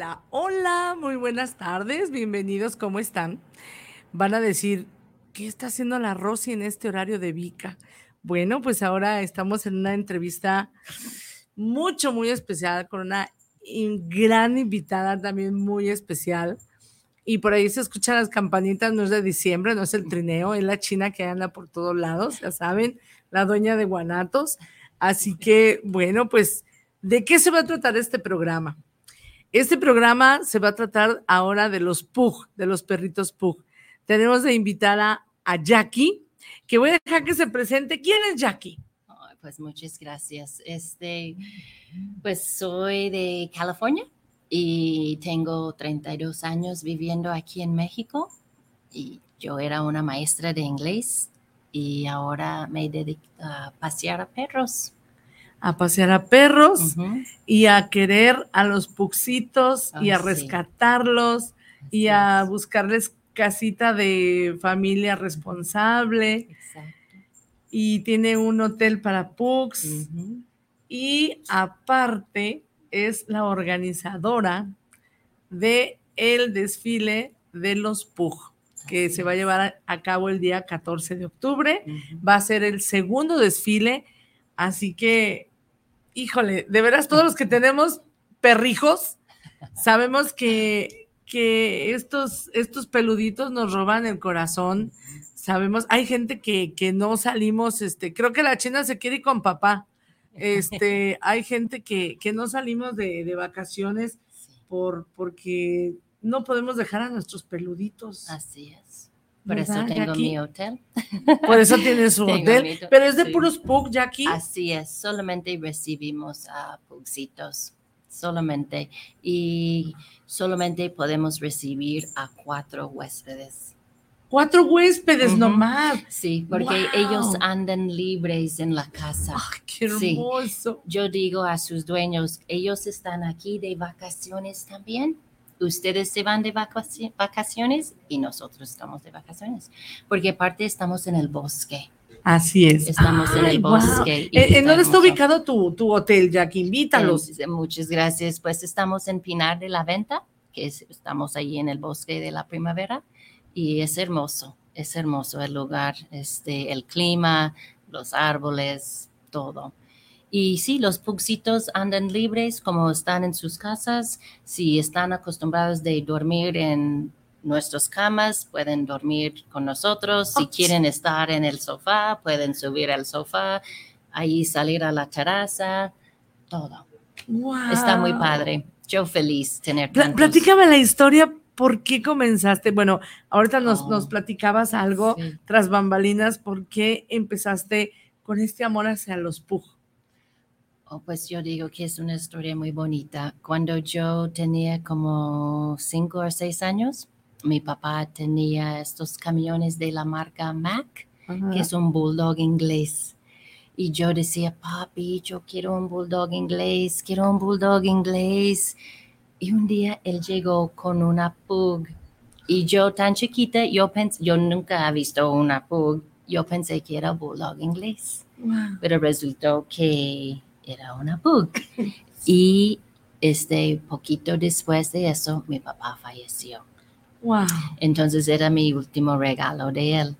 Hola, hola, muy buenas tardes, bienvenidos, ¿cómo están? Van a decir, ¿qué está haciendo la Rosy en este horario de Vica? Bueno, pues ahora estamos en una entrevista mucho, muy especial con una gran invitada también muy especial. Y por ahí se escuchan las campanitas, no es de diciembre, no es el trineo, es la china que anda por todos lados, ya saben, la dueña de Guanatos. Así que, bueno, pues, ¿de qué se va a tratar este programa? Este programa se va a tratar ahora de los Pug, de los perritos Pug. Tenemos de invitada a Jackie, que voy a dejar que se presente. ¿Quién es Jackie? pues muchas gracias. Este, pues soy de California y tengo 32 años viviendo aquí en México y yo era una maestra de inglés y ahora me dedico a pasear a perros a pasear a perros y a querer a los puxitos y a rescatarlos y a buscarles casita de familia responsable. Y tiene un hotel para pugs. Y aparte es la organizadora de el desfile de los pug que se va a llevar a cabo el día 14 de octubre. Va a ser el segundo desfile. Así que híjole, de veras todos los que tenemos perrijos, sabemos que, que estos, estos peluditos nos roban el corazón. Sabemos, hay gente que, que no salimos, este, creo que la China se quiere ir con papá. Este, hay gente que, que no salimos de, de vacaciones por, porque no podemos dejar a nuestros peluditos. Así es. Por eso tengo mi hotel. Por eso tienes su hotel. Pero es de puros pug, Jackie. Así es, solamente recibimos a pugcitos, solamente. Y solamente podemos recibir a cuatro huéspedes. Cuatro huéspedes nomás. Sí, porque ellos andan libres en la casa. qué hermoso! Yo digo a sus dueños, ellos están aquí de vacaciones también ustedes se van de vacaciones y nosotros estamos de vacaciones, porque aparte estamos en el bosque. Así es. Estamos en el bosque. ¿En dónde está ubicado tu, tu hotel, Jackie? Invítalos. muchas gracias. Pues estamos en Pinar de la Venta, que estamos ahí en el bosque de la primavera, y es hermoso, es hermoso el lugar, este, el clima, los árboles, todo. Y sí, los pugcitos andan libres como están en sus casas. Si están acostumbrados de dormir en nuestras camas, pueden dormir con nosotros. Si quieren estar en el sofá, pueden subir al sofá, ahí salir a la terraza, todo. Está muy padre. Yo feliz tener tantos. Platícame la historia ¿por qué comenzaste? Bueno, ahorita nos, nos oh, platicabas algo tras bambalinas, ¿por qué empezaste con este amor hacia los pug? Oh, pues yo digo que es una historia muy bonita. Cuando yo tenía como cinco o seis años, mi papá tenía estos camiones de la marca Mac, que es un bulldog inglés. Y yo decía, papi, yo quiero un bulldog inglés, quiero un bulldog inglés. Y un día él llegó con una pug. Y yo tan chiquita, yo, pensé, yo nunca he visto una pug. Yo pensé que era bulldog inglés. Pero resultó que era una pug. Y este poquito después de eso, mi papá falleció. Wow. Entonces era mi último regalo de él.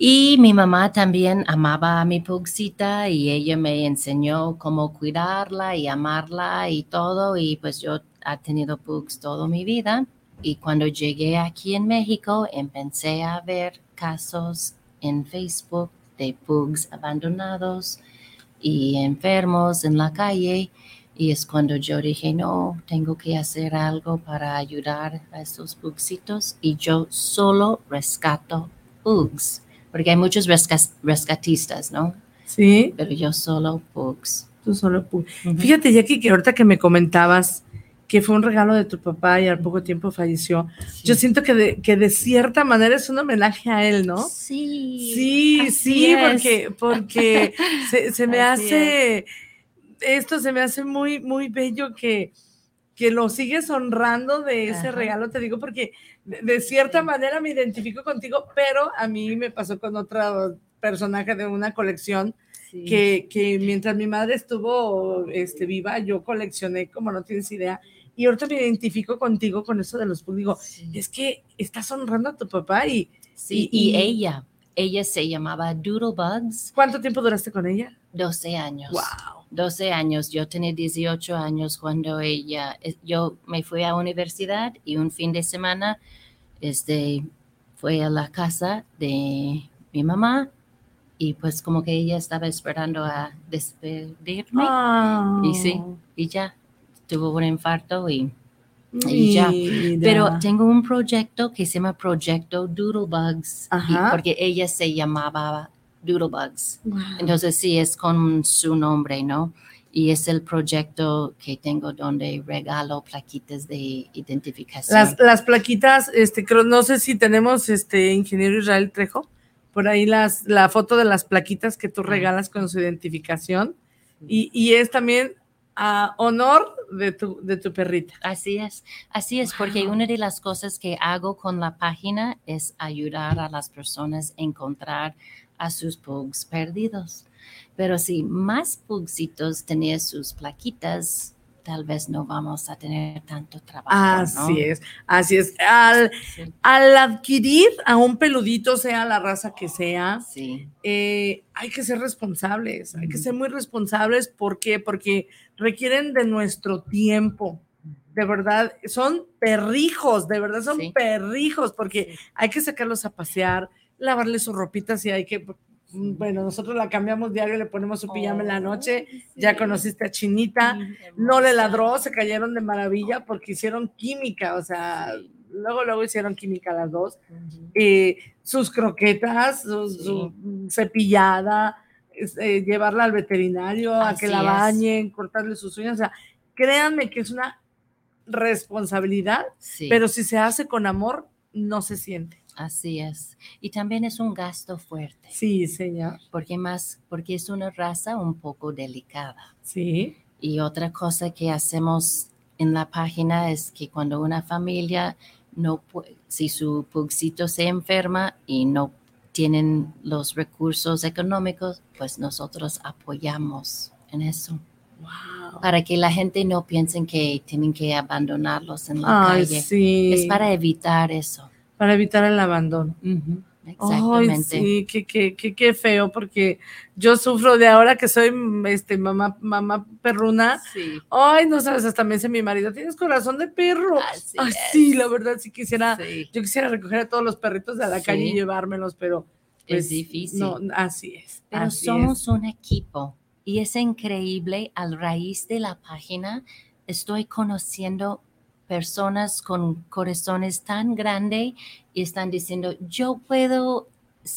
Y mi mamá también amaba a mi pugcita y ella me enseñó cómo cuidarla y amarla y todo. Y pues yo he tenido pugs toda mi vida. Y cuando llegué aquí en México, empecé a ver casos en Facebook de pugs abandonados y enfermos en la calle. Y es cuando yo dije, no, tengo que hacer algo para ayudar a esos pugsitos. Y yo solo rescato pugs, porque hay muchos rescatistas, ¿no? Sí. Pero yo solo pugs. Tú solo pugs. Fíjate, Jackie, que ahorita que me comentabas que fue un regalo de tu papá y al poco tiempo falleció. Yo siento que de, que de cierta manera es un homenaje a él, ¿no? Sí. Sí, sí, porque, porque se, me hace, esto se me hace muy, muy bello que, que lo sigues honrando de ese regalo, te digo, porque de, cierta manera me identifico contigo, pero a mí me pasó con otro personaje de una colección. Que, que, mientras mi madre estuvo este, viva, yo coleccioné, como no tienes idea, y ahorita me identifico contigo con eso de los Digo, es que estás honrando a tu papá y... Sí, y, ella, ella se llamaba Doodlebugs. ¿Cuánto tiempo duraste con ella? 12 años. Wow. 12 años. Yo tenía 18 años cuando ella, eh, yo me fui a universidad y un fin de semana este, fue a la casa de mi mamá y pues como que ella estaba esperando a despedirme. Y sí, y ya, tuvo un infarto y, ya. Pero tengo un proyecto que se llama Proyecto Doodlebugs, porque ella se llamaba Doodlebugs. Entonces sí, es con su nombre, ¿no? Y es el proyecto que tengo donde regalo plaquitas de identificación. Las, las plaquitas, este, creo, no sé si tenemos este ingeniero Israel Trejo, por ahí las, la foto de las plaquitas que tú regalas con su identificación. Y, y, es también a honor de tu, de tu perrita. Así es, así es, porque una de las cosas que hago con la página es ayudar a las personas a encontrar a sus pugs perdidos. Pero si más pugsitos tenían sus plaquitas, tal vez no vamos a tener tanto trabajo. Así es, así es. Al, al, adquirir a un peludito, sea la raza que sea, eh, hay que ser responsables, hay que ser muy responsables. ¿Por qué? Porque requieren de nuestro tiempo. De verdad, son perrijos, de verdad son perrijos, porque hay que sacarlos a pasear, lavarles sus ropitas y hay que bueno, nosotros la cambiamos diario, le ponemos su pijama en la noche, ya conociste a Chinita, no le ladró, se cayeron de maravilla porque hicieron química, o sea, luego, luego hicieron química las dos, eh, sus croquetas, su, cepillada, eh, llevarla al veterinario, a que la bañen, cortarle sus uñas, o sea, créanme que es una responsabilidad, pero si se hace con amor, no se siente. Así es. Y también es un gasto fuerte. Sí, señor. Porque más, porque es una raza un poco delicada. Sí. Y otra cosa que hacemos en la página es que cuando una familia no si su pugcito se enferma y no tienen los recursos económicos, pues nosotros apoyamos en eso. Wow. Para que la gente no piense que tienen que abandonarlos en la Ay, calle. Sí. Es para evitar eso para evitar el abandono. Exactamente. Ay, sí, qué, qué, qué, feo, porque yo sufro de ahora que soy este, mamá, mamá perruna. Sí. Ay, no sabes, hasta me dice mi marido, tienes corazón de perro. Así Ay, sí, la verdad, sí quisiera, yo quisiera recoger a todos los perritos de la calle y llevármelos, pero es pues, difícil. No, así es. Pero somos un equipo y es increíble, al raíz de la página, estoy conociendo personas con corazones tan grandes y están diciendo, yo puedo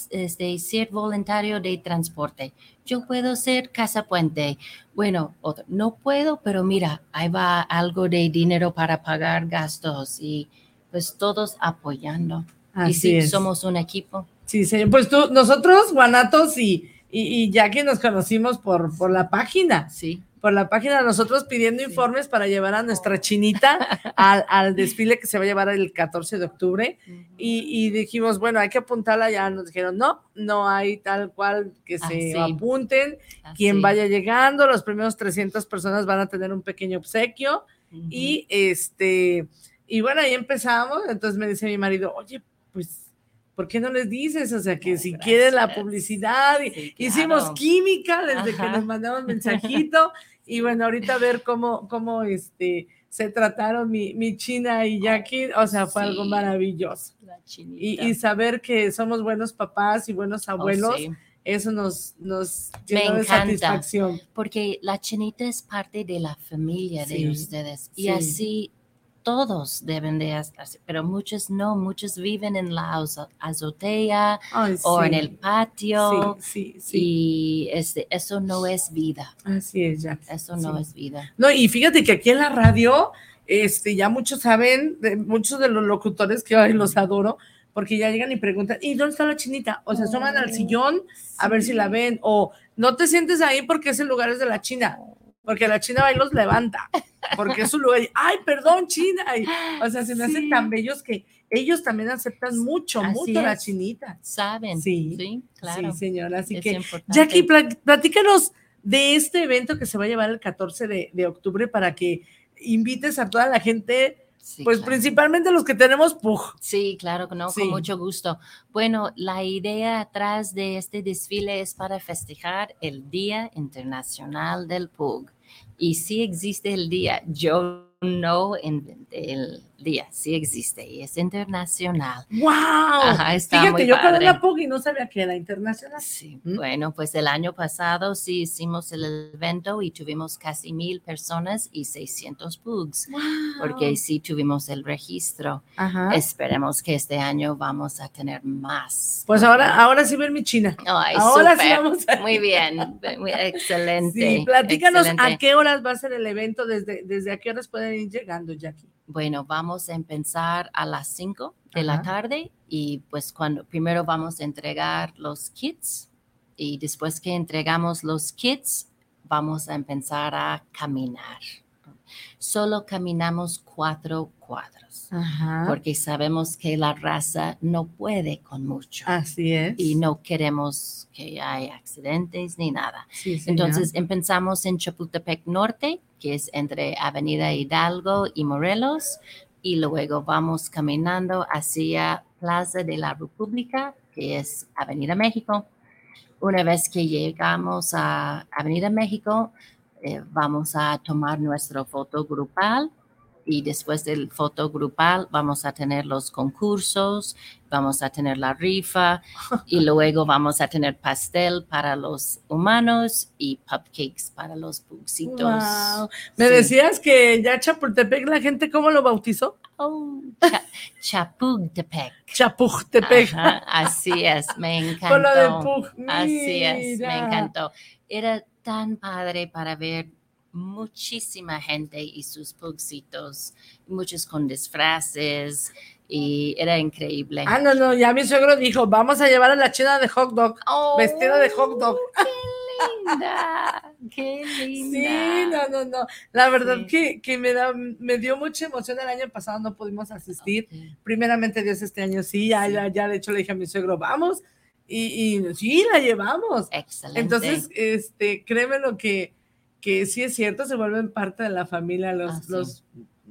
este, ser voluntario de transporte, yo puedo ser casa puente. Bueno, no puedo, pero mira, ahí va algo de dinero para pagar gastos y pues todos apoyando. Así y sí, es. somos un equipo. Sí, señor. Pues tú, nosotros, Guanatos y, y, y Jackie nos conocimos por, por la página. Sí por la página nosotros pidiendo informes para llevar a nuestra chinita al, desfile que se va a llevar el 14 de octubre. Y, dijimos, bueno, hay que apuntarla ya. Nos dijeron, no, no hay tal cual que se apunten. Quien vaya llegando, los primeros 300 personas van a tener un pequeño obsequio. Y este, y bueno, ahí empezamos. Entonces me dice mi marido, oye, pues ¿por qué no les dices? O sea, que si quieren la publicidad, hicimos química desde que nos mandamos mensajito y bueno, ahorita ver cómo, cómo este, se trataron mi, mi China y Jackie, o sea, fue algo maravilloso. Y, y, saber que somos buenos papás y buenos oh, abuelos eso nos, nos llenó de satisfacción. Porque la chinita es parte de la familia Sí, de ustedes y sí. así todos deben de hacer, pero muchos no, muchos viven en la azo- azotea Ay, o en el patio Sí, sí, sí. y este, eso no es vida, Así es, ya. eso no es vida. No, y fíjate que aquí en la radio, este, ya muchos saben, de, muchos de los locutores que ay, los adoro, porque ya llegan y preguntan, ¿y dónde está la chinita? O se asoman al Oh, sillón a ver si la ven, o no te sientes ahí porque ese lugar es de la China, porque la China va y los levanta, porque es su lugar, y, ay, perdón, China, y, o sea, se me hacen tan bellos que ellos también aceptan mucho, Así mucho a la chinita. Saben, Sí, sí, claro. Sí, señora, así es que importante. Jackie, pla- platícanos de este evento que se va a llevar el 14 de, de octubre para que invites a toda la gente, Sí, pues claro. principalmente los que tenemos PUJ. Sí, claro que no, Sí. con mucho gusto. Bueno, la idea atrás de este desfile es para festejar el Día Internacional del PUG. Y sí existe el día, yo no inventé el día, sí existe y es internacional. ¡Wow! Ajá, está Fíjate, muy yo padre. la PUJ y no sabía que era internacional. Sí, ¿Mm? bueno, pues el año pasado sí hicimos el evento y tuvimos casi mil personas y 600 PUGs, ¡Wow! porque sí tuvimos el registro. Ajá. Esperemos que este año vamos a tener más. Pues ahora, ahora sí ver mi China. Ay, ahora sí vamos a Muy bien, muy excelente. Sí, platícanos a qué horas va a ser el evento, desde, desde a qué horas pueden ir llegando, Jackie. Bueno, vamos a empezar a las 5 de la tarde y pues cuando primero vamos a entregar los kits y después que entregamos los kits vamos a empezar a caminar. Solo caminamos cuatro cuadros Ajá. porque sabemos que la raza no puede con mucho Así es. y no queremos que haya accidentes ni nada. Sí. Entonces empezamos en Chapultepec Norte, que es entre Avenida Hidalgo y Morelos, y luego vamos caminando hacia Plaza de la República, que es Avenida México. Una vez que llegamos a Avenida México, eh, vamos a tomar nuestro foto grupal y después del foto grupal vamos a tener los concursos, vamos a tener la rifa y luego vamos a tener pastel para los humanos y cupcakes para los pugsitos. Wow. Me Sí. decías que ya Chapultepec, la gente, ¿cómo lo bautizó? Oh, Cha- Chapultepec. Chapultepec. Ajá, así es, me encantó. Así es, me encantó. Era tan padre para ver muchísima gente y sus pugsitos, muchos con disfraces, y era increíble. Ah, no, no, ya mi suegro dijo, vamos a llevar a la china de hot dog. Oh, vestido de hot dog. ¡Qué linda! ¡Qué linda! Sí, no, no, no. La verdad Sí. que, que me, da, me dio mucha emoción. El año pasado no pudimos asistir. Ok. Primeramente Dios este año sí, ya, Sí. ya, ya, de hecho le dije a mi suegro, vamos. Y, y sí, la llevamos. Excelente. Entonces, este, créeme lo que, que sí es cierto, se vuelven parte de la familia los, Ah, sí. los,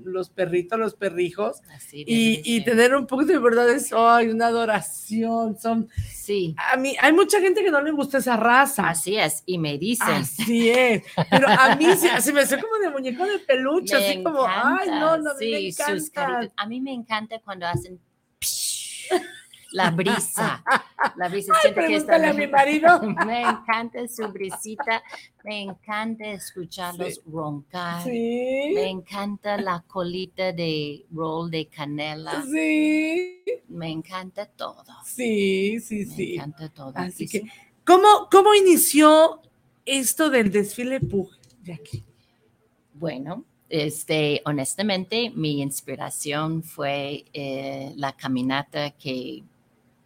los perritos, los perrijos. Así Y, y tener un poco de verdad es ay, una adoración. Son, Sí, a mí, hay mucha gente que no le gusta esa raza. así es. Y me dicen. Así es. Pero a mí se, se me hace como de muñeco de peluche, Me así como, ay, no, no, sí, me encanta. A mí me encanta cuando hacen la brisa. La brisa. Ay, siento que pregúntale a están- mi marido. me encanta su brisita. Me encanta escucharlos Sí. roncar. Sí, Me encanta la colita de roll de canela. sí, Me encanta todo. sí, sí, Me sí. encanta todo. Así que, ¿cómo, ¿cómo inició esto del desfile Pug, Jackie? Bueno, este, honestamente, mi inspiración fue eh, la caminata que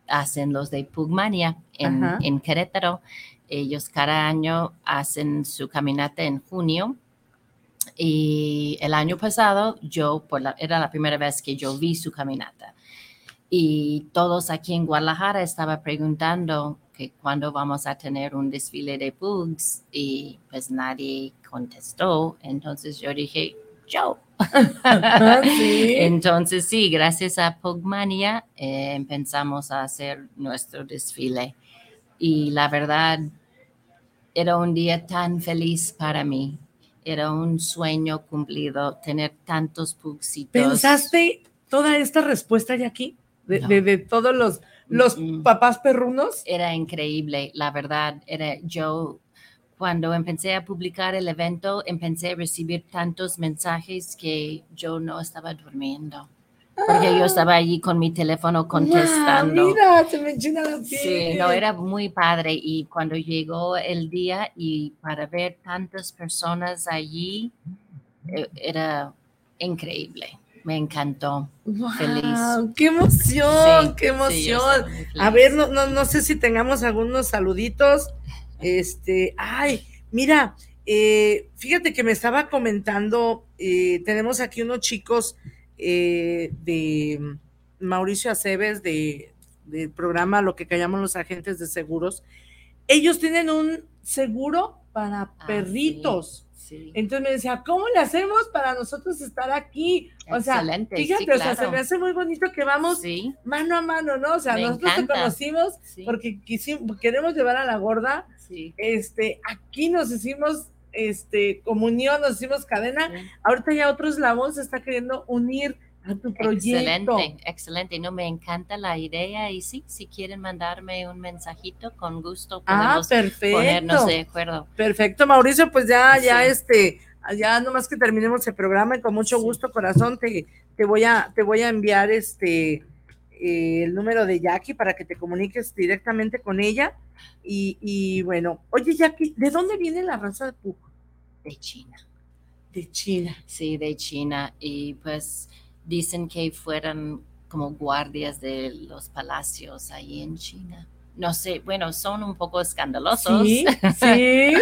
hacen los de Pugmania en, en Querétaro. Ellos cada año hacen su caminata en junio. Y el año pasado, yo, por la- era la primera vez que yo vi su caminata. Y todos aquí en Guadalajara estaban preguntando que cuándo vamos a tener un desfile de pugs y pues nadie contestó. Entonces yo dije, yo. Sí. Entonces sí, gracias a Pugmania eh, empezamos a hacer nuestro desfile. Y la verdad, era un día tan feliz para mí. Era un sueño cumplido tener tantos pugsitos. ¿Pensaste toda esta respuesta, Jackie? De, No. de, de todos los, los papás perrunos. Era increíble, la verdad. Era yo cuando empecé a publicar el evento, empecé a recibir tantos mensajes que yo no estaba durmiendo. Porque yo ah. estaba allí con mi teléfono contestando. mira, se me llena la piel. Sí, no, era muy padre. Y cuando llegó el día y para ver tantas personas allí, eh, era increíble. Me encantó. Feliz. ¡Qué emoción! ¡Qué emoción! a ver, no, no, no sé si tengamos algunos saluditos. Este, ay, mira, eh, fíjate que me estaba comentando, eh, tenemos aquí unos chicos eh, de Mauricio Aceves de, del programa Lo que callamos los agentes de seguros. Ellos tienen un seguro para ah, perritos. Entonces me decía, ¿cómo le hacemos para nosotros estar aquí? O sea, fíjate, o sea, se me hace muy bonito que vamos mano a mano, ¿no? O sea, nosotros te conocimos porque quisimos, queremos llevar a la gorda. Este, aquí nos hicimos este, comunión, nos hicimos cadena. Ahorita ya otro eslabón se está queriendo unir a tu proyecto. Excelente, excelente. No, me encanta la idea y sí, si quieren mandarme un mensajito, con gusto ah, podemos ponernos de acuerdo. Perfecto, Mauricio, pues ya, ya este, ya nomás que terminemos el programa y con mucho gusto, corazón, te, te voy a, te voy a enviar este eh, el número de Jackie para que te comuniques directamente con ella. Y, y bueno, oye Jackie, ¿de dónde viene la raza de Pug? De China. De China. Sí, de China. Y pues dicen que fueran como guardias de los palacios ahí en China. No sé, bueno, son un poco escandalosos. Sí, sí.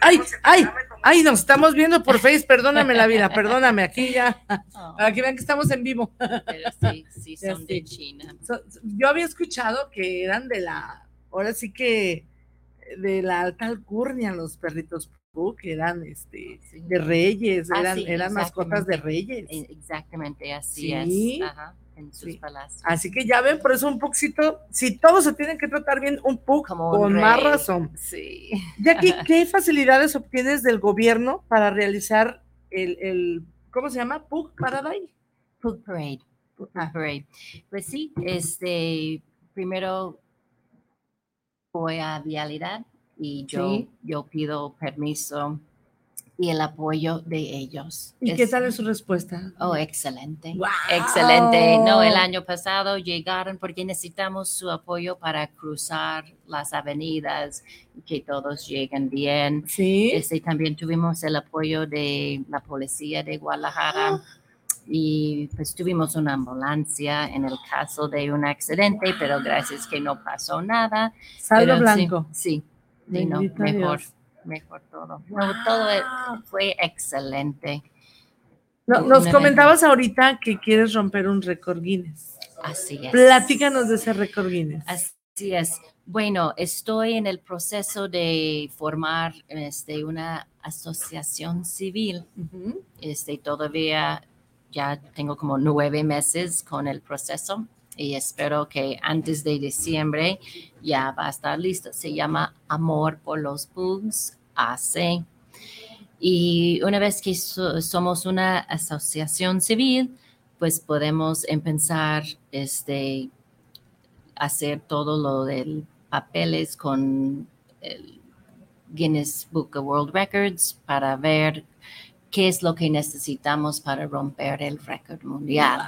ay, ay, ay, nos estamos viendo por Face, perdóname la vida, perdóname, aquí ya, oh. para que vean que estamos en vivo. Pero sí, sí, son de China. yo había escuchado que eran de la, ahora sí que de la alta alcurnia los perritos que eran este de reyes, eran, eran mascotas de reyes. Exactamente, así es. En sus palacios. Así que ya ven, por eso un Puxito, si todos se tienen que tratar bien, un Pug con más razón. Sí. Jackie, ¿qué facilidades obtienes del gobierno para realizar el, el ¿cómo se llama? Pug Parade. Pug Parade. Pug Parade. Pues sí, este, primero voy a vialidad y yo, yo pido permiso y el apoyo de ellos. ¿Y qué tal es su respuesta? Oh, excelente. Excelente. No, el año pasado llegaron porque necesitamos su apoyo para cruzar las avenidas, que todos lleguen bien. Sí. Este, también tuvimos el apoyo de la policía de Guadalajara. Ah. Y pues tuvimos una ambulancia en el caso de un accidente, pero gracias que no pasó nada. Saldo blanco. sí, no, mejor, mejor todo. todo e, fue excelente. nos comentabas ahorita que quieres romper un récord Guinness. Así es. Platícanos de ese récord Guinness. Así es. Bueno, estoy en el proceso de formar este, una asociación civil. este, todavía ya tengo como nueve meses con el proceso y espero que antes de diciembre ya va a estar listo. Se llama Amor por los Pugs AC. Y una vez que somos una asociación civil, pues podemos empezar este hacer todo lo del papeles con el Guinness Book of World Records para ver qué es lo que necesitamos para romper el récord mundial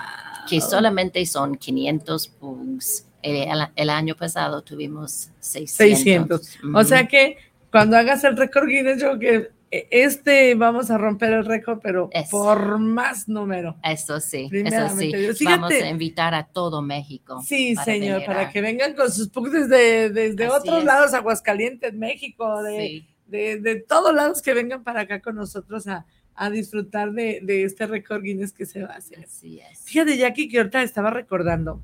que solamente son 500 pugs. Eh, el, año pasado tuvimos 600. 600. O sea que cuando hagas el récord Guinness, yo que eh, este vamos a romper el récord, pero por más número. Eso sí, eso sí. vamos a invitar a todo México. Sí, señor, para que vengan con sus pugs desde, desde otros lados, Aguascalientes, México, de, de, de, todos lados que vengan para acá con nosotros a, a disfrutar de, de, este récord Guinness que se va a hacer. Así es. Fíjate, Jackie, que ahorita estaba recordando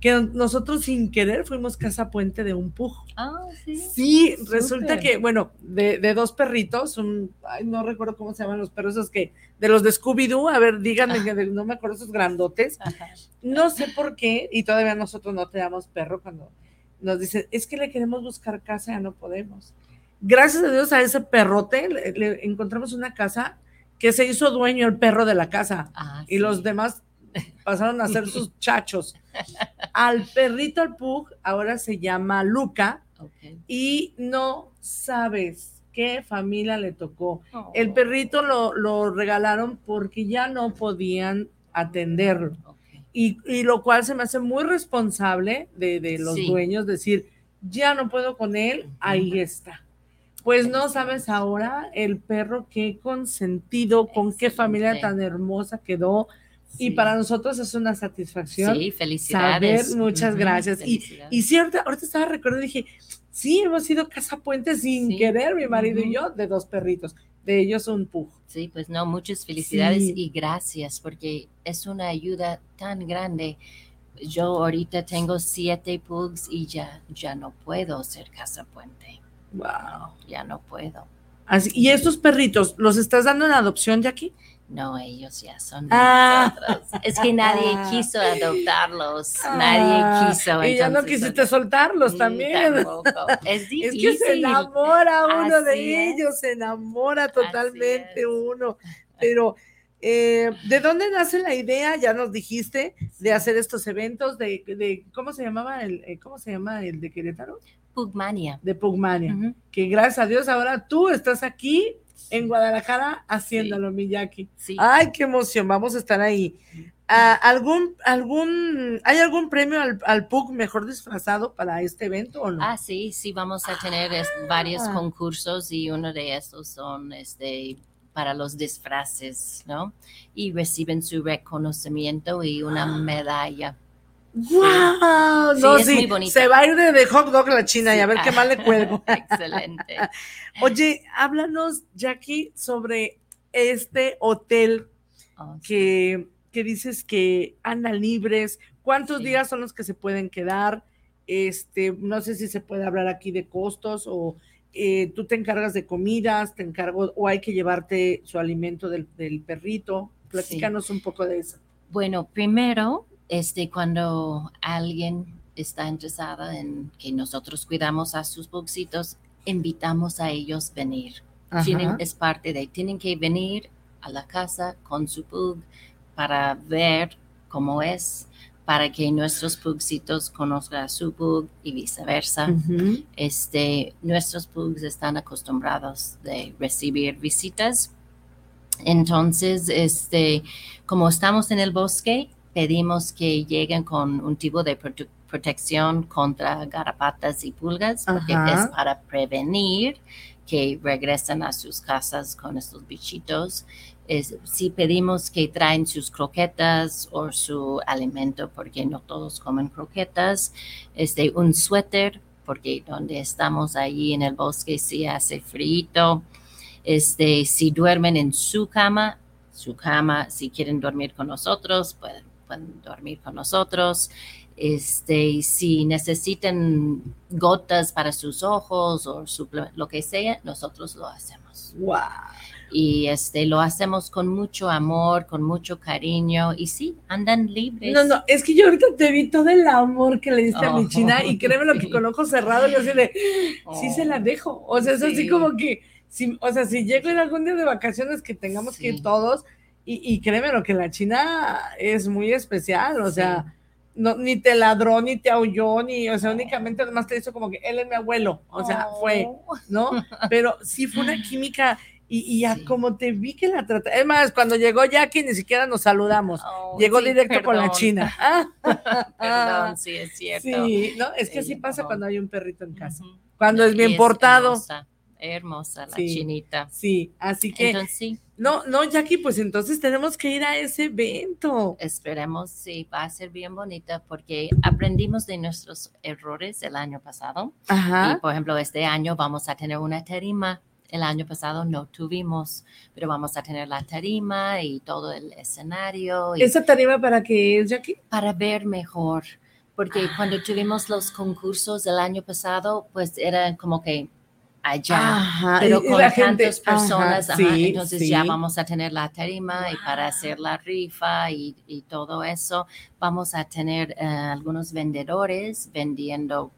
que nosotros sin querer fuimos casa puente de un pug. Ah, sí. Sí, resulta que, bueno, de, de, dos perritos, un, ay, no recuerdo cómo se llaman los perros, esos que, de los de Scooby-Doo, a ver, díganme, que no me acuerdo esos grandotes. No sé por qué, y todavía nosotros no tenemos perro cuando nos dicen, es que le queremos buscar casa, ya no podemos. Gracias a Dios a ese perrote le encontramos una casa que se hizo dueño el perro de la casa ah, y los demás pasaron a ser sus chachos. Al perrito, al pug, ahora se llama Luca y no sabes qué familia le tocó. El oh. perrito lo, regalaron porque ya no podían atenderlo. Y, lo cual se me hace muy responsable de, los dueños decir, ya no puedo con él, ahí está. Pues no sabes ahora el perro qué consentido, con qué familia tan hermosa quedó. Y para nosotros es una satisfacción. Sí, felicidades. muchas gracias. Y, y cierto, ahorita estaba recordando, dije, sí, hemos sido casa puente sin querer, mi marido y yo, de dos perritos. De ellos un pug. Sí, pues no, muchas felicidades y gracias, porque es una ayuda tan grande. Yo ahorita tengo siete pugs y ya, ya no puedo ser casa puente. Wow. Ya no puedo. Así, ¿Y estos perritos los estás dando en adopción, Jackie? No, ellos ya son ah. Es que nadie quiso adoptarlos, nadie ah. quiso. Y ya no quisiste soltarlos también. Es difícil. Es que se enamora uno de ellos, se enamora totalmente uno. Pero, eh, ¿de dónde nace la idea? Ya nos dijiste de hacer estos eventos de, de ¿cómo se llamaba el, eh, cómo se llama el de Querétaro? Pugmania. De Pugmania. Que gracias a Dios ahora tú estás aquí en Guadalajara haciéndolo, Miyaki. Sí. Ay, qué emoción, vamos a estar ahí. Ah, ¿Algún, algún, ¿Hay algún premio al, al, PUC mejor disfrazado para este evento o no? Ah, sí, sí, vamos a tener varios ah. concursos y uno de estos son este para los disfraces, ¿no? Y reciben su reconocimiento y una medalla. ¡Wow! no, sí, se va a ir de, hot dog a la China y a ver qué más le cuelgo. Excelente. Oye, háblanos, Jackie, sobre este hotel oh, que, que, dices que andan libres. ¿Cuántos días son los que se pueden quedar? Este, no sé si se puede hablar aquí de costos o eh, tú te encargas de comidas, te encargo, o hay que llevarte su alimento del, perrito. Platícanos un poco de eso. Bueno, primero este, cuando alguien está interesada en que nosotros cuidamos a sus boxitos, invitamos a ellos venir. es parte de, tienen que venir a la casa con su pug para ver cómo es, para que nuestros pugsitos conozcan a su pug y viceversa. este, nuestros pugs están acostumbrados de recibir visitas. Entonces, este, como estamos en el bosque, pedimos que lleguen con un tipo de protección contra garrapatas y pulgas, porque es para prevenir que regresen a sus casas con estos bichitos. Si pedimos que traen sus croquetas o su alimento, porque no todos comen croquetas, este, un suéter, porque donde estamos ahí en el bosque sí hace frío. Este, si duermen en su cama, su cama, si quieren dormir con nosotros, pueden dormir con nosotros. Este, si necesitan gotas para sus ojos o lo que sea, nosotros lo hacemos. Wow. Y este, lo hacemos con mucho amor, con mucho cariño y sí, andan libres. No, no, es que yo ahorita te vi todo el amor que le diste a mi china y créeme lo que con ojos cerrados yo así de, sí se la dejo. O sea, es así como que, si, o sea, si llego en algún día de vacaciones que tengamos que ir todos, y, y, créeme lo que la China es muy especial, o sea, no, ni te ladró, ni te aulló, ni, o sea, únicamente además te hizo como que él es mi abuelo, o sea, fue, oh. ¿no? Pero sí fue una química y, ya como te vi que la trata, es más, cuando llegó Jackie ni siquiera nos saludamos, oh, llegó directo con la China. perdón, sí, es cierto. Sí, ¿no? Es que así pasa cuando hay un perrito en casa, cuando es bien portado hermosa la chinita. Sí, así que. No, no, Jackie, pues entonces tenemos que ir a ese evento. Esperemos, sí, va a ser bien bonita porque aprendimos de nuestros errores el año pasado. Ajá. Y por ejemplo, este año vamos a tener una tarima. El año pasado no tuvimos, pero vamos a tener la tarima y todo el escenario. ¿Esa tarima para qué es, Jackie? Para ver mejor. Porque cuando tuvimos los concursos el año pasado, pues era como que allá, pero con tantas personas, entonces ya vamos a tener la tarima y para hacer la rifa y, todo eso, vamos a tener eh, algunos vendedores vendiendo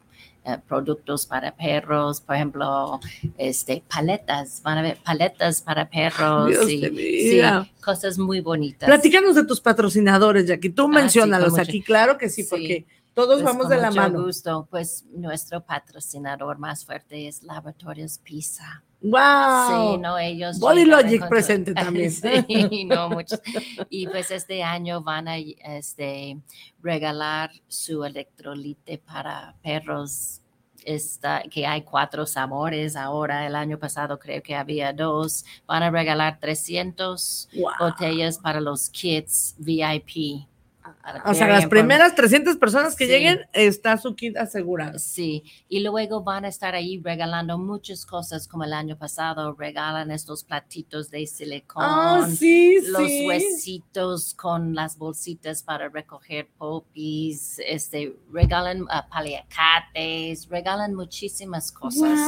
eh, productos para perros, por ejemplo, este, paletas, van a ver paletas para perros y cosas muy bonitas. Platícanos de tus patrocinadores, Jackie. Tú ah, mencionalos aquí, claro que sí, porque todos pues vamos de la mano. gusto, pues nuestro patrocinador más fuerte es Laboratorios PISA. Wow. Sí, no, ellos. Body Logic presente también. sí, no, muchos. Y pues este año van a este, regalar su electrolite para perros. Está, que hay cuatro sabores ahora, el año pasado creo que había dos. Van a regalar 300 botellas para los kits VIP o sea, las primeras 300 personas que lleguen está su kit asegurado. Sí, y luego van a estar ahí regalando muchas cosas como el año pasado, regalan estos platitos de silicón, oh, sí, los huesitos con las bolsitas para recoger popis, este, regalan uh, paliacates, regalan muchísimas cosas.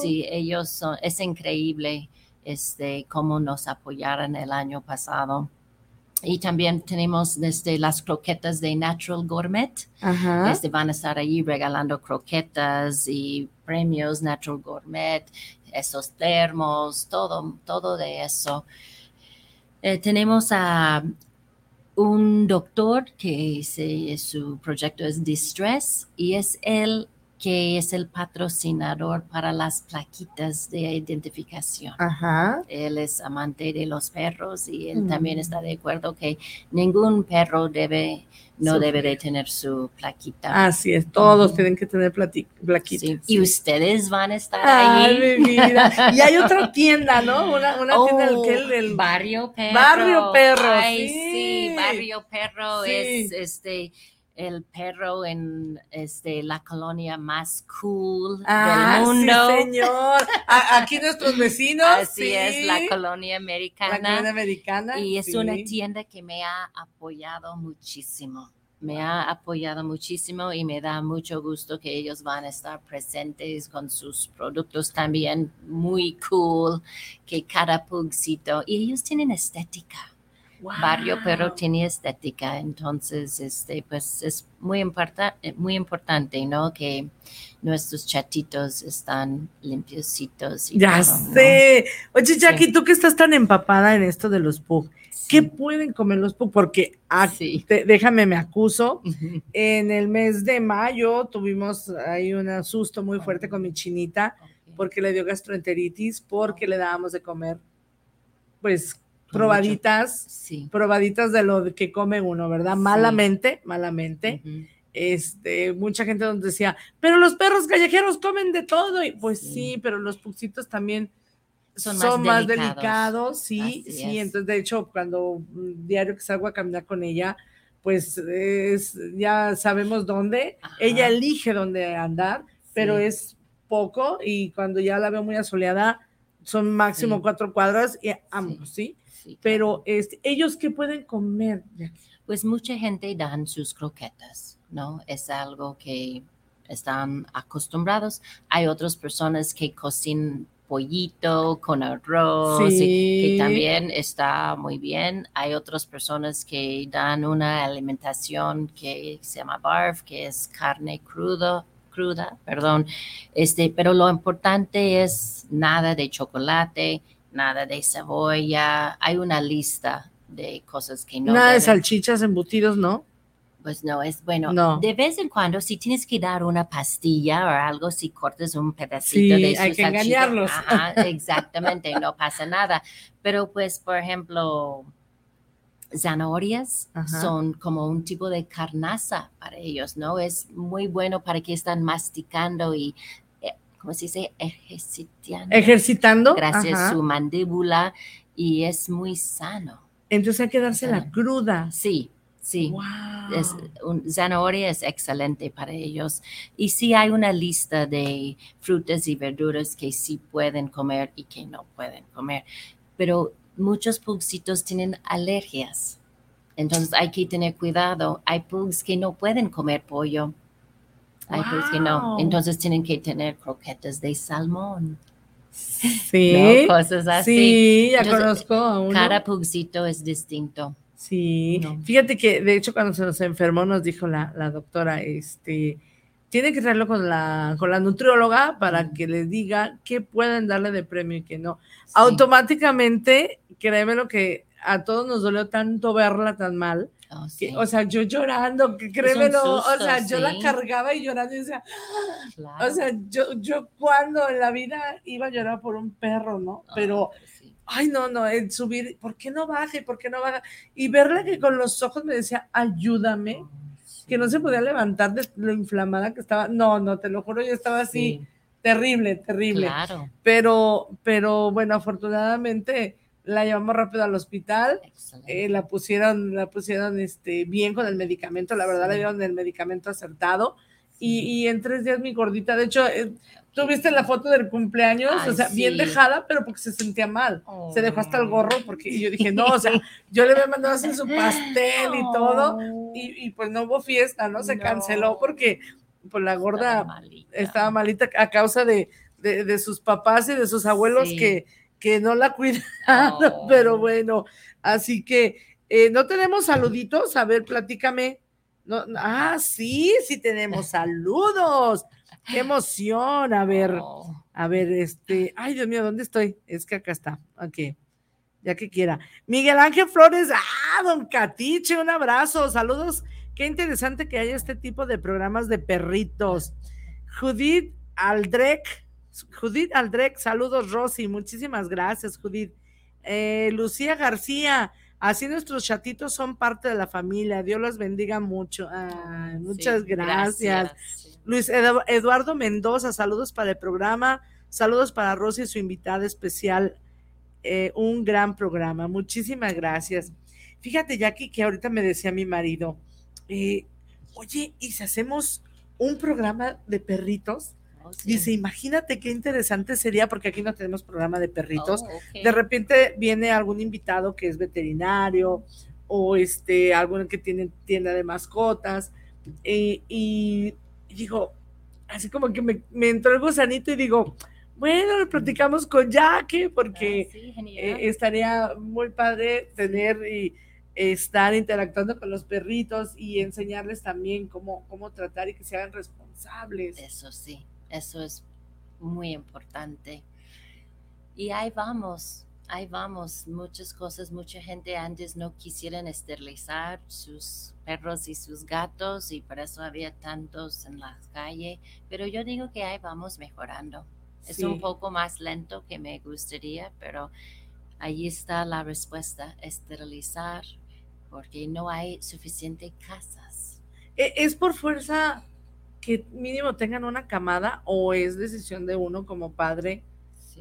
Sí, ellos son, es increíble este, cómo nos apoyaron el año pasado. Y también tenemos desde las croquetas de Natural Gourmet. Este, van a estar ahí regalando croquetas y premios Natural Gourmet, esos termos, todo, todo de eso. Eh, tenemos a un doctor que su proyecto es Distress y es el que es el patrocinador para las plaquitas de identificación. Él es amante de los perros y él también está de acuerdo que ningún perro debe no debe de tener su plaquita. Así es, todos tienen que tener plaquitas. Y ustedes van a estar ahí. Y hay otra tienda, ¿no? Una, tienda del oh, Barrio Perro. Barrio Perro. Ay, sí, Barrio Perro es este el perro en este, la colonia más cool del ah, mundo. Sí, señor. Aquí nuestros vecinos. Así es, la colonia americana. La colonia americana. Y es una tienda que me ha apoyado muchísimo. Me ha apoyado muchísimo y me da mucho gusto que ellos van a estar presentes con sus productos también muy cool, que cada pugcito. Y ellos tienen estética barrio, pero tiene estética. Entonces, este, pues es muy, importante muy importante, ¿no? Que nuestros chatitos están limpiecitos. ya sé. Oye, Jackie, tú que estás tan empapada en esto de los pug, ¿qué pueden comer los pug? Porque ah, déjame, me acuso. En el mes de mayo tuvimos ahí un susto muy fuerte con mi chinita porque le dio gastroenteritis, porque le dábamos de comer, pues probaditas, probaditas de lo que come uno, ¿verdad? Malamente, malamente. Este, mucha gente nos decía, pero los perros callejeros comen de todo, y pues sí, pero los puxitos también son, más, delicados. sí, sí, entonces de hecho cuando diario que salgo a caminar con ella, pues es, ya sabemos dónde, ella elige dónde andar, pero es poco y cuando ya la veo muy asoleada, son máximo cuatro cuadras y ambos, ¿sí? Pero este, ellos qué pueden comer? Pues mucha gente dan sus croquetas, ¿no? Es algo que están acostumbrados. Hay otras personas que cocinan pollito con arroz y que también está muy bien. Hay otras personas que dan una alimentación que se llama barf, que es carne cruda, cruda, perdón. Este, pero lo importante es nada de chocolate, nada de cebolla. Hay una lista de cosas que no. Nada de salchichas, embutidos, ¿no? Pues no, es bueno. De vez en cuando, si tienes que dar una pastilla o algo, si cortes un pedacito de su hay que engañarlos. exactamente, no pasa nada. Pero pues, por ejemplo, zanahorias son como un tipo de carnaza para ellos, ¿no? Es muy bueno para que están masticando y ¿cómo se dice? Ejercitando. Ejercitando. Gracias a su mandíbula y es muy sano. Entonces hay que darse la cruda. Sí, sí. Wow. zanahoria es excelente para ellos. Y sí hay una lista de frutas y verduras que sí pueden comer y que no pueden comer. Pero muchos pugsitos tienen alergias. Entonces hay que tener cuidado. Hay pugs que no pueden comer pollo hay pues que no. Entonces tienen que tener croquetas de salmón. Sí. Cosas así. Sí, ya conozco a uno. Cada pugcito es distinto. Sí. Fíjate que, de hecho, cuando se nos enfermó, nos dijo la, la doctora, este, tiene que traerlo con la, con la nutrióloga para que le diga qué pueden darle de premio y qué no. Automáticamente, créeme lo que a todos nos dolió tanto verla tan mal. Oh, o sea, yo llorando, que créemelo, o sea, yo la cargaba y llorando y decía, o sea, yo, yo cuando en la vida iba a llorar por un perro, ¿no? Pero, ay, no, no, el subir, ¿por qué no baje? ¿Por qué no baja? Y verla que con los ojos me decía, ayúdame. Oh que no se podía levantar de lo inflamada que estaba. No, no, te lo juro, yo estaba así, terrible, terrible. Claro. Pero, pero bueno, afortunadamente la llevamos rápido al hospital, eh, la pusieron, la pusieron este, bien con el medicamento, la verdad le dieron el medicamento acertado. Y, y, en tres días mi gordita, de hecho, eh, Tuviste la foto del cumpleaños, o sea, bien dejada, pero porque se sentía mal. Se dejó hasta el gorro porque yo dije, no, o sea, yo le había mandado hacer su pastel y todo, y, pues no hubo fiesta, ¿no? Se canceló porque pues la gorda estaba malita, a causa de, de, sus papás y de sus abuelos que, que no la cuidaron, pero bueno, así que eh, no tenemos saluditos, a ver, platícame. No, ah, sí, sí tenemos saludos. ¡Qué emoción! A ver, a ver, este, ay Dios mío, ¿dónde estoy? Es que acá está, ok, ya que quiera. Miguel Ángel Flores, ah, don Catiche, un abrazo, saludos, qué interesante que haya este tipo de programas de perritos. Judith Aldrek, Judith Aldrek, saludos Rosy, muchísimas gracias Judith. Eh, Lucía García, así nuestros chatitos son parte de la familia, Dios los bendiga mucho. muchas gracias. Luis Eduardo Mendoza, saludos para el programa, saludos para Rosy y su invitada especial. Eh, un gran programa, muchísimas gracias. Fíjate, Jackie, que ahorita me decía mi marido, eh, oye, ¿y si hacemos un programa de perritos? Oh, Dice, imagínate qué interesante sería, porque aquí no tenemos programa de perritos. Oh, de repente viene algún invitado que es veterinario o este, alguien que tiene tienda de mascotas. Eh, y digo, así como que me, entró el gusanito y digo, bueno, lo platicamos con Jackie porque ah, eh, estaría muy padre tener y estar interactuando con los perritos y enseñarles también cómo, cómo tratar y que se hagan responsables. Eso sí, eso es muy importante. Y ahí vamos, ahí vamos, muchas cosas, mucha gente antes no quisieran esterilizar sus perros y sus gatos y por eso había tantos en la calle, pero yo digo que ahí vamos mejorando. Es un poco más lento que me gustaría, pero ahí está la respuesta, esterilizar, porque no hay suficiente casas. ¿E-, ¿Es por fuerza que mínimo tengan una camada o es decisión de uno como padre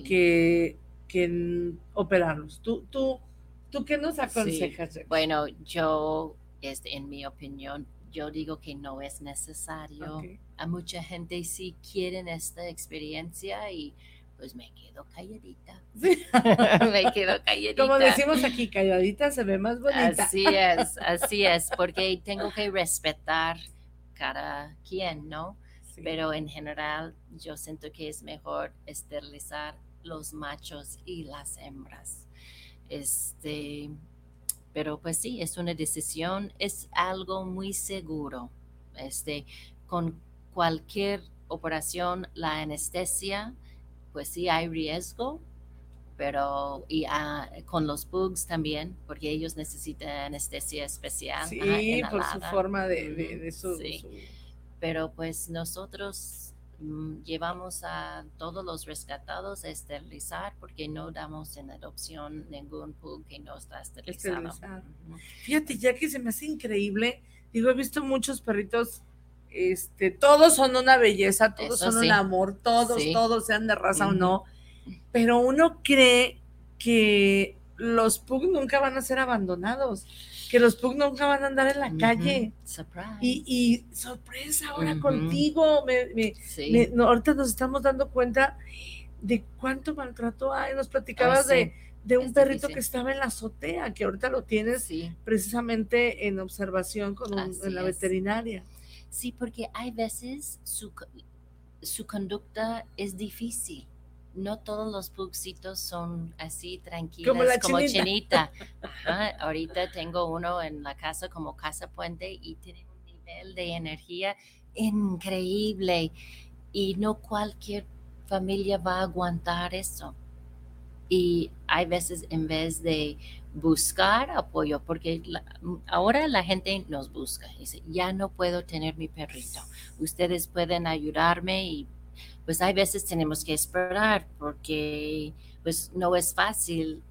que que operarlos. ¿Tú, tú, tú qué nos aconsejas? Bueno, yo, este, en mi opinión, yo digo que no es necesario. A mucha gente sí quieren esta experiencia y pues me quedo calladita. me quedo calladita. Como decimos aquí, calladita se ve más bonita. Así es, así es, porque tengo que respetar cada quien, ¿no? Pero en general yo siento que es mejor esterilizar los machos y las hembras. Este, pero pues sí, es una decisión, es algo muy seguro. Este, con cualquier operación, la anestesia, pues sí hay riesgo, pero y ah, con los bugs también, porque ellos necesitan anestesia especial. Sí, por su forma de, de, su, Pero pues nosotros Mm, llevamos a todos los rescatados a esterilizar porque no damos en adopción ningún pug que no está esterilizado. Fíjate, ya que se me hace increíble, digo, he visto muchos perritos, este, todos son una belleza, todos son un amor, todos, todos, sean de raza o no, pero uno cree que los pug nunca van a ser abandonados que los Pug nunca van a andar en la calle. Y, sorpresa ahora contigo. ahorita nos estamos dando cuenta de cuánto maltrato hay. Nos platicabas ah, de, un perrito que estaba en la azotea, que ahorita lo tienes precisamente en observación con en la veterinaria. Sí, porque hay veces su, su conducta es difícil no todos los pugsitos son así tranquilos como, chinita. Ahorita tengo uno en la casa como casa puente y tiene un nivel de energía increíble y no cualquier familia va a aguantar eso. Y hay veces en vez de buscar apoyo, porque ahora la gente nos busca, dice, ya no puedo tener mi perrito, ustedes pueden ayudarme y pues hay veces tenemos que esperar porque pues no es fácil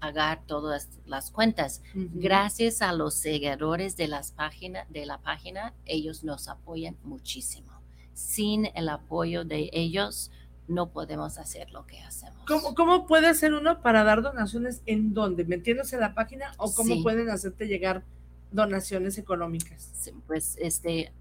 pagar todas las cuentas. Gracias a los seguidores de las páginas de la página, ellos nos apoyan muchísimo. Sin el apoyo de ellos, no podemos hacer lo que hacemos. ¿Cómo, cómo puede hacer uno para dar donaciones en dónde? ¿Metiéndose en la página o cómo pueden hacerte llegar donaciones económicas? pues este,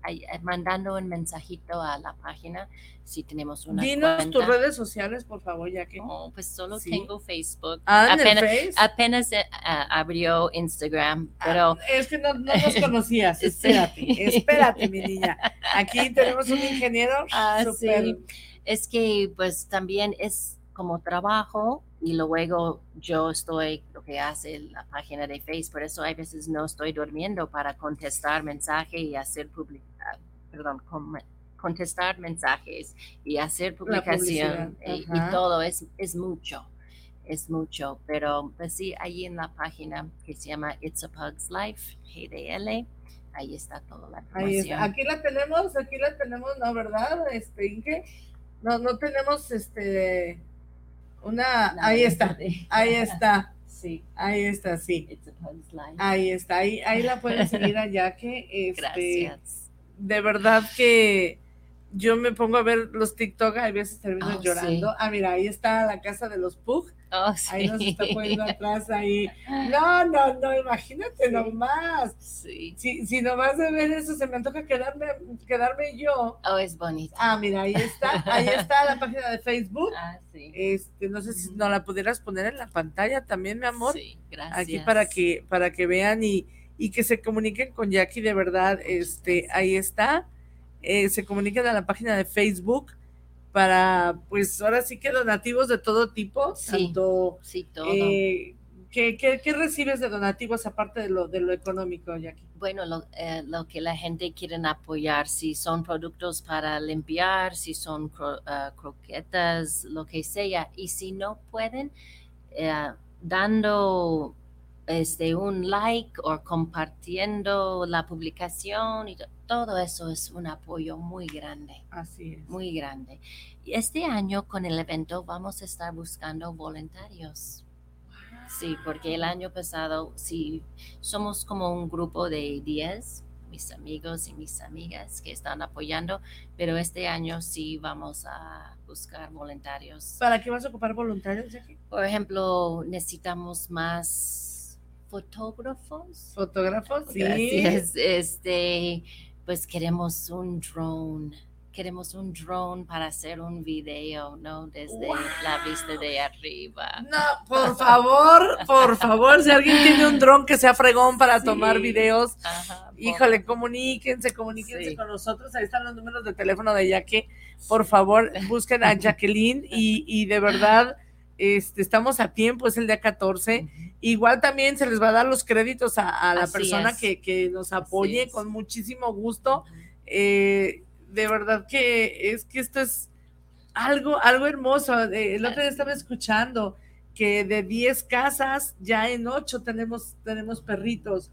mandando un mensajito a la página si tenemos una Dinos tus redes sociales, por favor, ya que. Oh, pues solo tengo Facebook. Ah, apenas, apenas eh, abrió Instagram, ah, pero. es que no, nos conocías. Espérate, espérate, mi niña. Aquí tenemos un ingeniero. Ah, sí. Es que, pues, también es como trabajo y luego yo estoy lo que hace la página de Facebook, por eso hay veces no estoy durmiendo para contestar mensaje y hacer publicidad, perdón, contestar mensajes y hacer publicación y, todo es, es mucho, es mucho, pero pues sí, ahí en la página que se llama It's a Pug's Life, GDL, ahí está toda la información. Aquí la tenemos, aquí la tenemos, ¿no? ¿Verdad? Este, Inge? No, no tenemos este una, ahí está, ahí está. Sí. Ahí está, sí. Ahí está, ahí, ahí la pueden seguir allá que este, Gracias. de verdad que yo me pongo a ver los TikTok, a veces termino oh, llorando. Ah, mira, ahí está la casa de los Pug. Oh, ahí nos está poniendo atrás ahí. No, no, no, imagínate nomás. Sí. Si, si nomás de ver eso se me antoja quedarme, quedarme yo. Oh, es bonito. Ah, mira, ahí está, ahí está la página de Facebook. Ah, sí. Este, no sé si no la pudieras poner en la pantalla también, mi amor. Sí, gracias. Aquí para que, para que vean y, y que se comuniquen con Jackie de verdad. Este, ahí está eh, se comuniquen a la página de Facebook para, pues ahora sí que donativos de todo tipo, sí, tanto, sí, todo. Eh, ¿qué, recibes de donativos aparte de lo, de lo económico, Jackie? Bueno, lo, eh, lo, que la gente quiere apoyar, si son productos para limpiar, si son croquetas, lo que sea, y si no pueden, dando este, un like o compartiendo la publicación y todo eso es un apoyo muy grande. Así es. Muy grande. Este año con el evento vamos a estar buscando voluntarios. Sí, porque el año pasado sí somos como un grupo de 10, mis amigos y mis amigas que están apoyando, pero este año sí vamos a buscar voluntarios. ¿Para qué vas a ocupar voluntarios? Por ejemplo, necesitamos más fotógrafos. Fotógrafos, sí. Este, pues queremos un drone. Queremos un drone para hacer un video, ¿no? Desde la vista de arriba. No, por favor, por favor, si alguien tiene un drone que sea fregón para tomar videos, híjole, comuníquense, comuníquense con nosotros. Ahí están los números de teléfono de Yaque. Por favor, busquen a Jacqueline y, y de verdad este, estamos a tiempo, es el día 14. Igual también se les va a dar los créditos a, la persona que, nos apoye con muchísimo gusto. Eh, de verdad que es que esto es algo, algo hermoso. Eh, el otro día estaba escuchando que de 10 casas, ya en 8 tenemos, tenemos perritos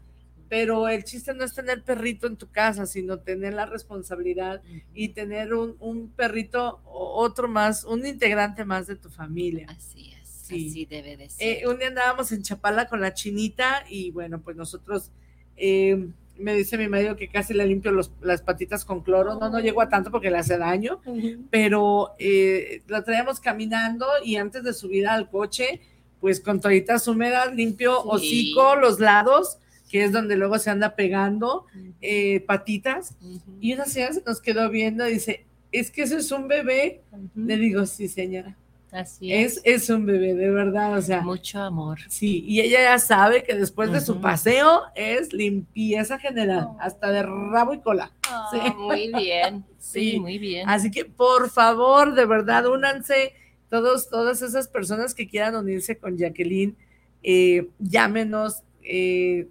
pero el chiste no es tener perrito en tu casa, sino tener la responsabilidad y tener un, un perrito, otro más, un integrante más de tu familia. Así es, sí. así debe de ser. Eh, un día andábamos en Chapala con la chinita y bueno, pues nosotros, eh, me dice mi marido que casi le limpio las patitas con cloro, no, no llego a tanto porque le hace daño, pero eh, la traíamos caminando y antes de subir al coche, pues con toallitas húmedas, limpio hocico, los lados, que es donde luego se anda pegando eh, patitas. Y una señora se nos quedó viendo y dice, es que eso es un bebé. Le digo, sí, señora. Así es. es. un bebé, de verdad, o sea. Mucho amor. Sí, y ella ya sabe que después de su paseo es limpieza general, oh. hasta de rabo y cola. Ah, muy bien, sí, muy bien. Así que, por favor, de verdad, únanse todos, todas esas personas que quieran unirse con Jacqueline, eh, llámenos, eh,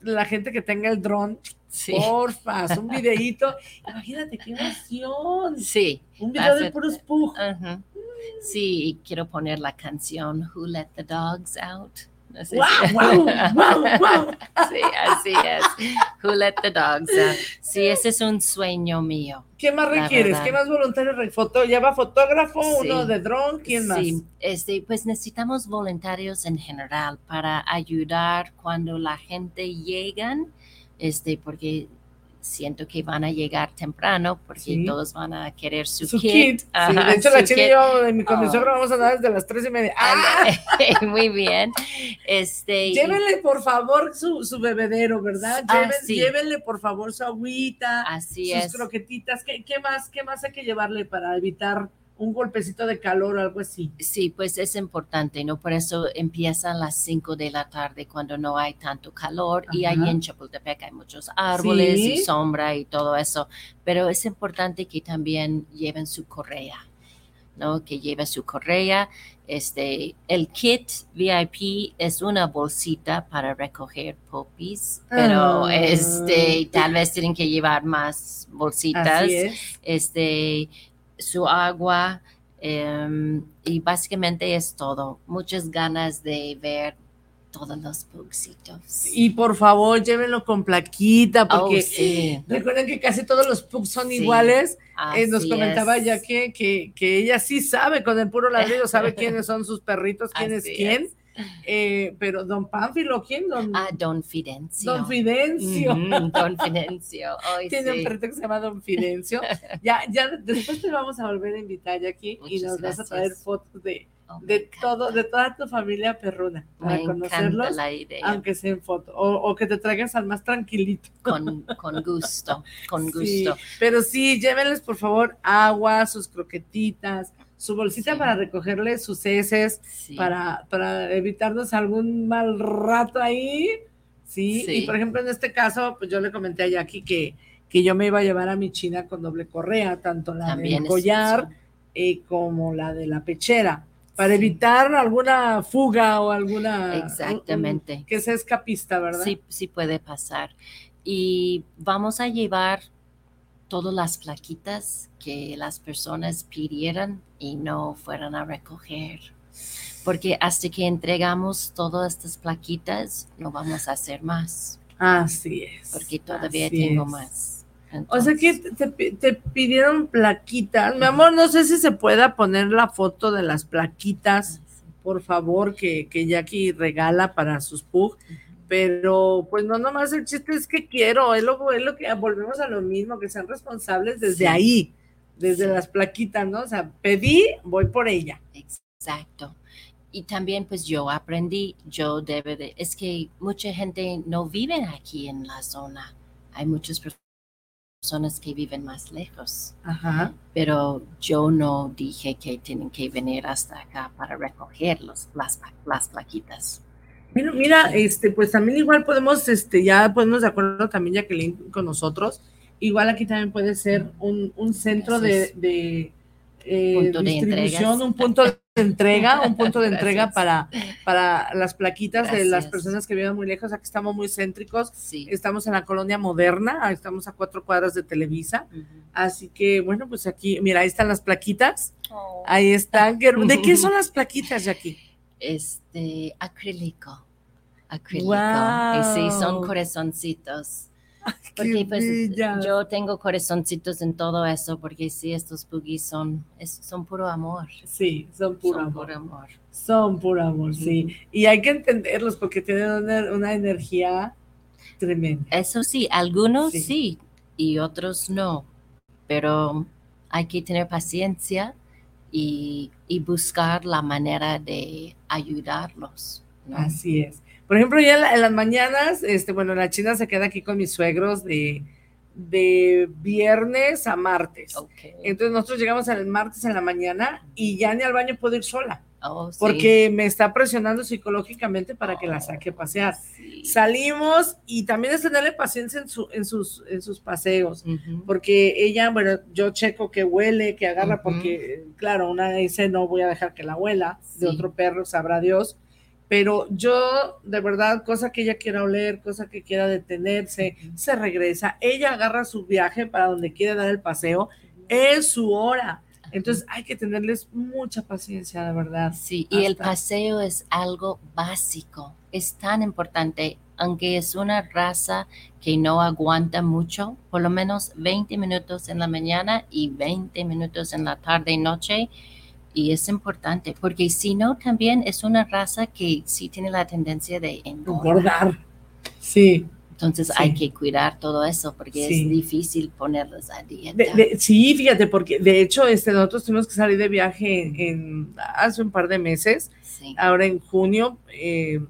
la gente que tenga el dron, Sí. Porfa, un videíto. Imagínate qué emoción. Sí. Un video de puros pug. Sí, quiero poner la canción Who Let the Dogs Out. Wow, wow, wow, Sí, así es. Who let the dogs out. Sí, ese es un sueño mío. ¿Qué más requieres? ¿Qué más voluntarios? Foto, ¿Lleva fotógrafo? ¿Uno de dron? ¿Quién más? Sí, este, pues necesitamos voluntarios en general para ayudar cuando la gente llegan, este, porque siento que van a llegar temprano porque todos van a querer su, kit. de hecho, la chica y yo en mi condición oh. vamos a dar desde las tres y media. ¡Ah! Muy bien. Este, llévenle, por favor, su, su bebedero, ¿verdad? Ah, llévenle, por favor, su agüita, Así sus croquetitas. ¿Qué, ¿Qué, más, ¿Qué más hay que llevarle para evitar un golpecito de calor o algo así. Sí, pues es importante, ¿no? Por eso empiezan las 5 de la tarde cuando no hay tanto calor y ahí en Chapultepec hay muchos árboles y sombra y todo eso, pero es importante que también lleven su correa. ¿no? que lleve su correa. Este, el kit VIP es una bolsita para recoger popis, pero ah. este, tal vez tienen que llevar más bolsitas. Este, su agua em, y básicamente es todo. Muchas ganas de ver todos los pugsitos. Y por favor, llévenlo con plaquita, porque oh, recuerden que casi todos los pugs son iguales. Eh, nos comentaba ya que, que, ella sí sabe, con el puro ladrillo, sabe quiénes son sus perritos, quién es quién. Eh, pero don Pánfilo, ¿quién? Don, ah, Don Fidencio. Don Fidencio. don Fidencio. Tiene un perrito que se llama Don Fidencio. ya, ya después te vamos a volver a invitar aquí y nos vas a traer fotos de, oh de todo, de toda tu familia perruna para conocerlos, aunque sea en foto, o, que te traigas al más tranquilito. Con, con gusto, con gusto. pero sí, llévenles por favor agua, sus croquetitas, su bolsita para recogerle sus heces, para, para evitarnos algún mal rato ahí. ¿sí? Y por ejemplo, en este caso, pues yo le comenté a Jackie que, que yo me iba a llevar a mi china con doble correa, tanto la del collar eh, como la de la pechera, para evitar alguna fuga o alguna... Exactamente. que sea escapista, ¿verdad? Sí, sí puede pasar. Y vamos a llevar todas las plaquitas que las personas pidieran y no fueran a recoger. Porque hasta que entregamos todas estas plaquitas, no vamos a hacer más. Así es. Porque todavía tengo más. o sea que te, pidieron plaquitas. Mi amor, no sé si se pueda poner la foto de las plaquitas, ah, por favor, que, que Jackie regala para sus pug pero pues no nomás el chiste es que quiero, es lo, es lo que volvemos a lo mismo, que sean responsables desde ahí, desde las plaquitas, ¿no? O sea, pedí, voy por ella. Exacto. Y también pues yo aprendí, yo debe de, es que mucha gente no vive aquí en la zona, hay muchas personas que viven más lejos, Ajá. pero yo no dije que tienen que venir hasta acá para recoger los, las, las plaquitas. Mira, mira, este, pues también igual podemos, este, ya podemos de acuerdo también Jacqueline con nosotros. Igual aquí también puede ser un, un centro de, de eh, distribución, un punto de entrega, un punto de entrega para, para las plaquitas de las personas que viven muy lejos. Aquí estamos muy céntricos. Estamos en la colonia moderna, estamos a cuatro cuadras de Televisa. Así que, bueno, pues aquí, mira, ahí están las plaquitas. Oh. Ahí están. ¿De qué son las plaquitas, Jackie? Este acrílico. Acrílico. Y sí, son corazoncitos. Porque pues yo tengo corazoncitos en todo eso, porque sí, estos boogies son, son puro amor. Sí, son puro, amor. Son puro amor, sí. Y hay que entenderlos porque tienen una, energía tremenda. Eso sí, algunos sí. y otros no, pero hay que tener paciencia y, buscar la manera de ayudarlos. Así es. Por ejemplo, ya en, las mañanas, este, bueno, la china se queda aquí con mis suegros de, de viernes a martes. Entonces nosotros llegamos el martes en la mañana y ya ni al baño puedo ir sola. Oh, porque me está presionando psicológicamente para que la saque a pasear. Salimos y también es tenerle paciencia en, su, en, sus, en sus paseos, porque ella, bueno, yo checo que huele, que agarra, porque claro, una dice no voy a dejar que la huela, de otro perro, sabrá Dios, pero yo, de verdad, cosa que ella quiera oler, cosa que quiera detenerse, se regresa. Ella agarra su viaje para donde quiere dar el paseo, es su hora. Entonces hay que tenerles mucha paciencia, de verdad. Sí, y el paseo es algo básico, es tan importante, aunque es una raza que no aguanta mucho, por lo menos 20 minutos en la mañana y 20 minutos en la tarde y noche y es importante, porque si no, también es una raza que sí tiene la tendencia de engordar. Sí. Entonces hay que cuidar todo eso porque es difícil ponerlos a dieta. sí, fíjate, porque de hecho este, nosotros tuvimos que salir de viaje en, hace un par de meses, ahora en junio, eh,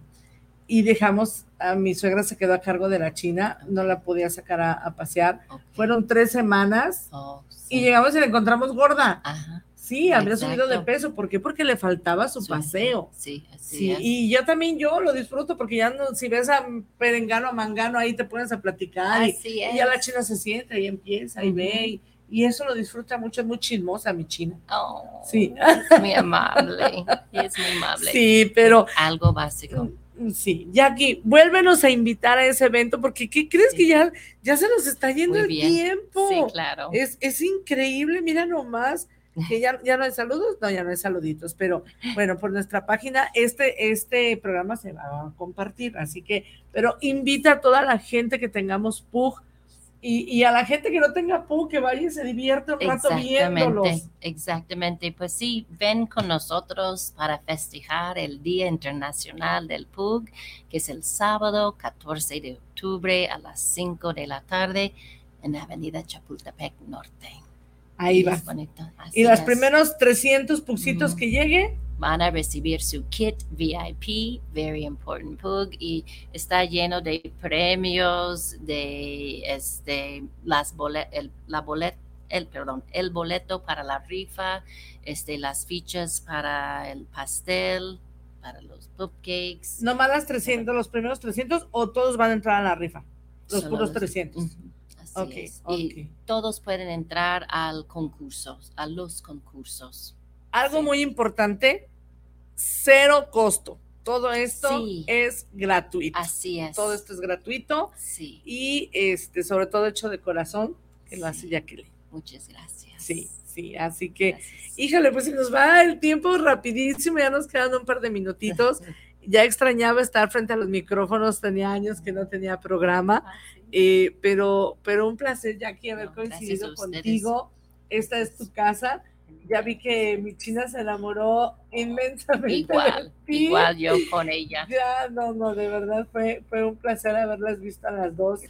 y dejamos, a mi suegra se quedó a cargo de la China, no la podía sacar a, pasear. Fueron tres semanas oh, y llegamos y la encontramos gorda. Ajá. Sí, habría subido de peso. ¿Por qué? Porque le faltaba su paseo. Sí, así Y yo también yo lo disfruto porque ya no, si ves a Perengano, a Mangano, ahí te pones a platicar y, ya la china se siente y empieza y ve y, eso lo disfruta mucho, es muy chismosa mi china. Oh, sí. Es muy amable, es muy amable. Sí, pero... Algo básico. Mm, sí, Jackie, vuélvenos a invitar a ese evento porque ¿qué crees que ya, ya se nos está yendo el tiempo? Sí, claro. Es, es increíble, mira nomás que ya, ya no hay saludos, no, ya no hay saluditos, pero bueno, por nuestra página este, este programa se va a compartir, así que, pero invita a toda la gente que tengamos PUG y, a la gente que no tenga PUG que vaya y se divierta un rato viéndolos. Exactamente, pues sí, ven con nosotros para festejar el Día Internacional del PUG, que es el sábado 14 de octubre a las 5 de la tarde en la Avenida Chapultepec Norte. Ahí va. y los primeros 300 puxitos que llegue van a recibir su kit VIP, Very Important Pug, y está lleno de premios, de este, las el, la bolet, el, perdón, el boleto para la rifa, este, las fichas para el pastel, para los cupcakes. ¿No más las 300, los primeros 300 o todos van a entrar a la rifa? Los puros 300. Y todos pueden entrar al concurso, a los concursos. Algo muy importante, cero costo. Todo esto es gratuito. Así es. Todo esto es gratuito. Sí. Y este, sobre todo hecho de corazón, que lo hace Jacqueline. Muchas gracias. Sí, sí. Así que, híjole, pues si nos va el tiempo rapidísimo, ya nos quedan un par de minutitos. ya extrañaba estar frente a los micrófonos, tenía años que no tenía programa. Ah, eh, pero, pero un placer, Jackie, haber coincidido contigo. Esta es tu casa. Ya vi que mi china se enamoró inmensamente. Igual, igual yo con ella. Ya, no, no, de verdad fue, fue un placer haberlas visto a las dos.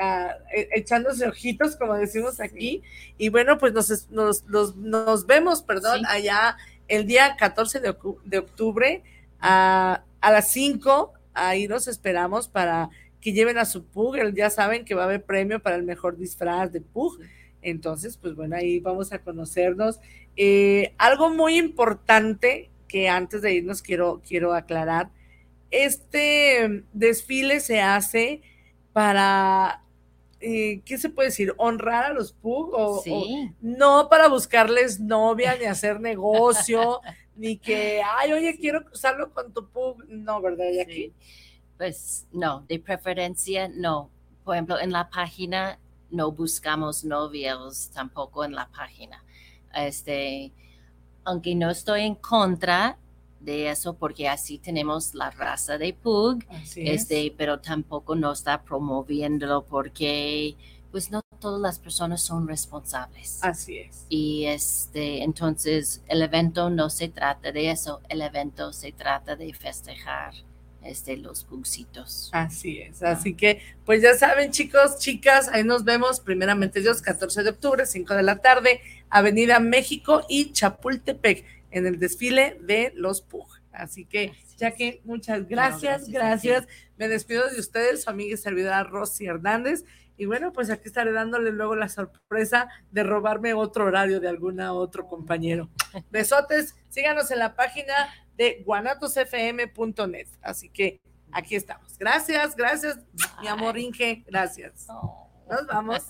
Ah, e, echándose ojitos, como decimos aquí. Y bueno, pues nos, nos, nos, vemos, perdón, allá el día 14 de, de octubre a, a las 5. Ahí nos esperamos para que lleven a su Pug, ya saben que va a haber premio para el mejor disfraz de Pug. Entonces, pues bueno, ahí vamos a conocernos. Eh, algo muy importante que antes de irnos quiero, quiero aclarar, este desfile se hace para, eh, ¿qué se puede decir? Honrar a los Pug o, no para buscarles novia ni hacer negocio, ni que, ay, oye, quiero cruzarlo con tu Pug. No, ¿verdad? Y aquí pues no, de preferencia no. Por ejemplo, en la página no buscamos novios tampoco en la página. Este, aunque no estoy en contra de eso porque así tenemos la raza de Pug, este, pero tampoco no está promoviéndolo porque pues no todas las personas son responsables. Así es. Y este, entonces el evento no se trata de eso, el evento se trata de festejar este, los pugsitos. Así es, así que pues ya saben chicos, chicas, ahí nos vemos primeramente Dios, 14 de octubre, 5 de la tarde, Avenida México y Chapultepec, en el desfile de los Pug. Así que, ya que muchas gracias, gracias. Me despido de ustedes, su amiga y servidora Rosy Hernández. Y bueno, pues aquí estaré dándole luego la sorpresa de robarme otro horario de alguna otro compañero. Besotes, síganos en la página de guanatosfm.net. Así que aquí estamos. Gracias, gracias, mi amor Inge, gracias. Oh. Nos vamos.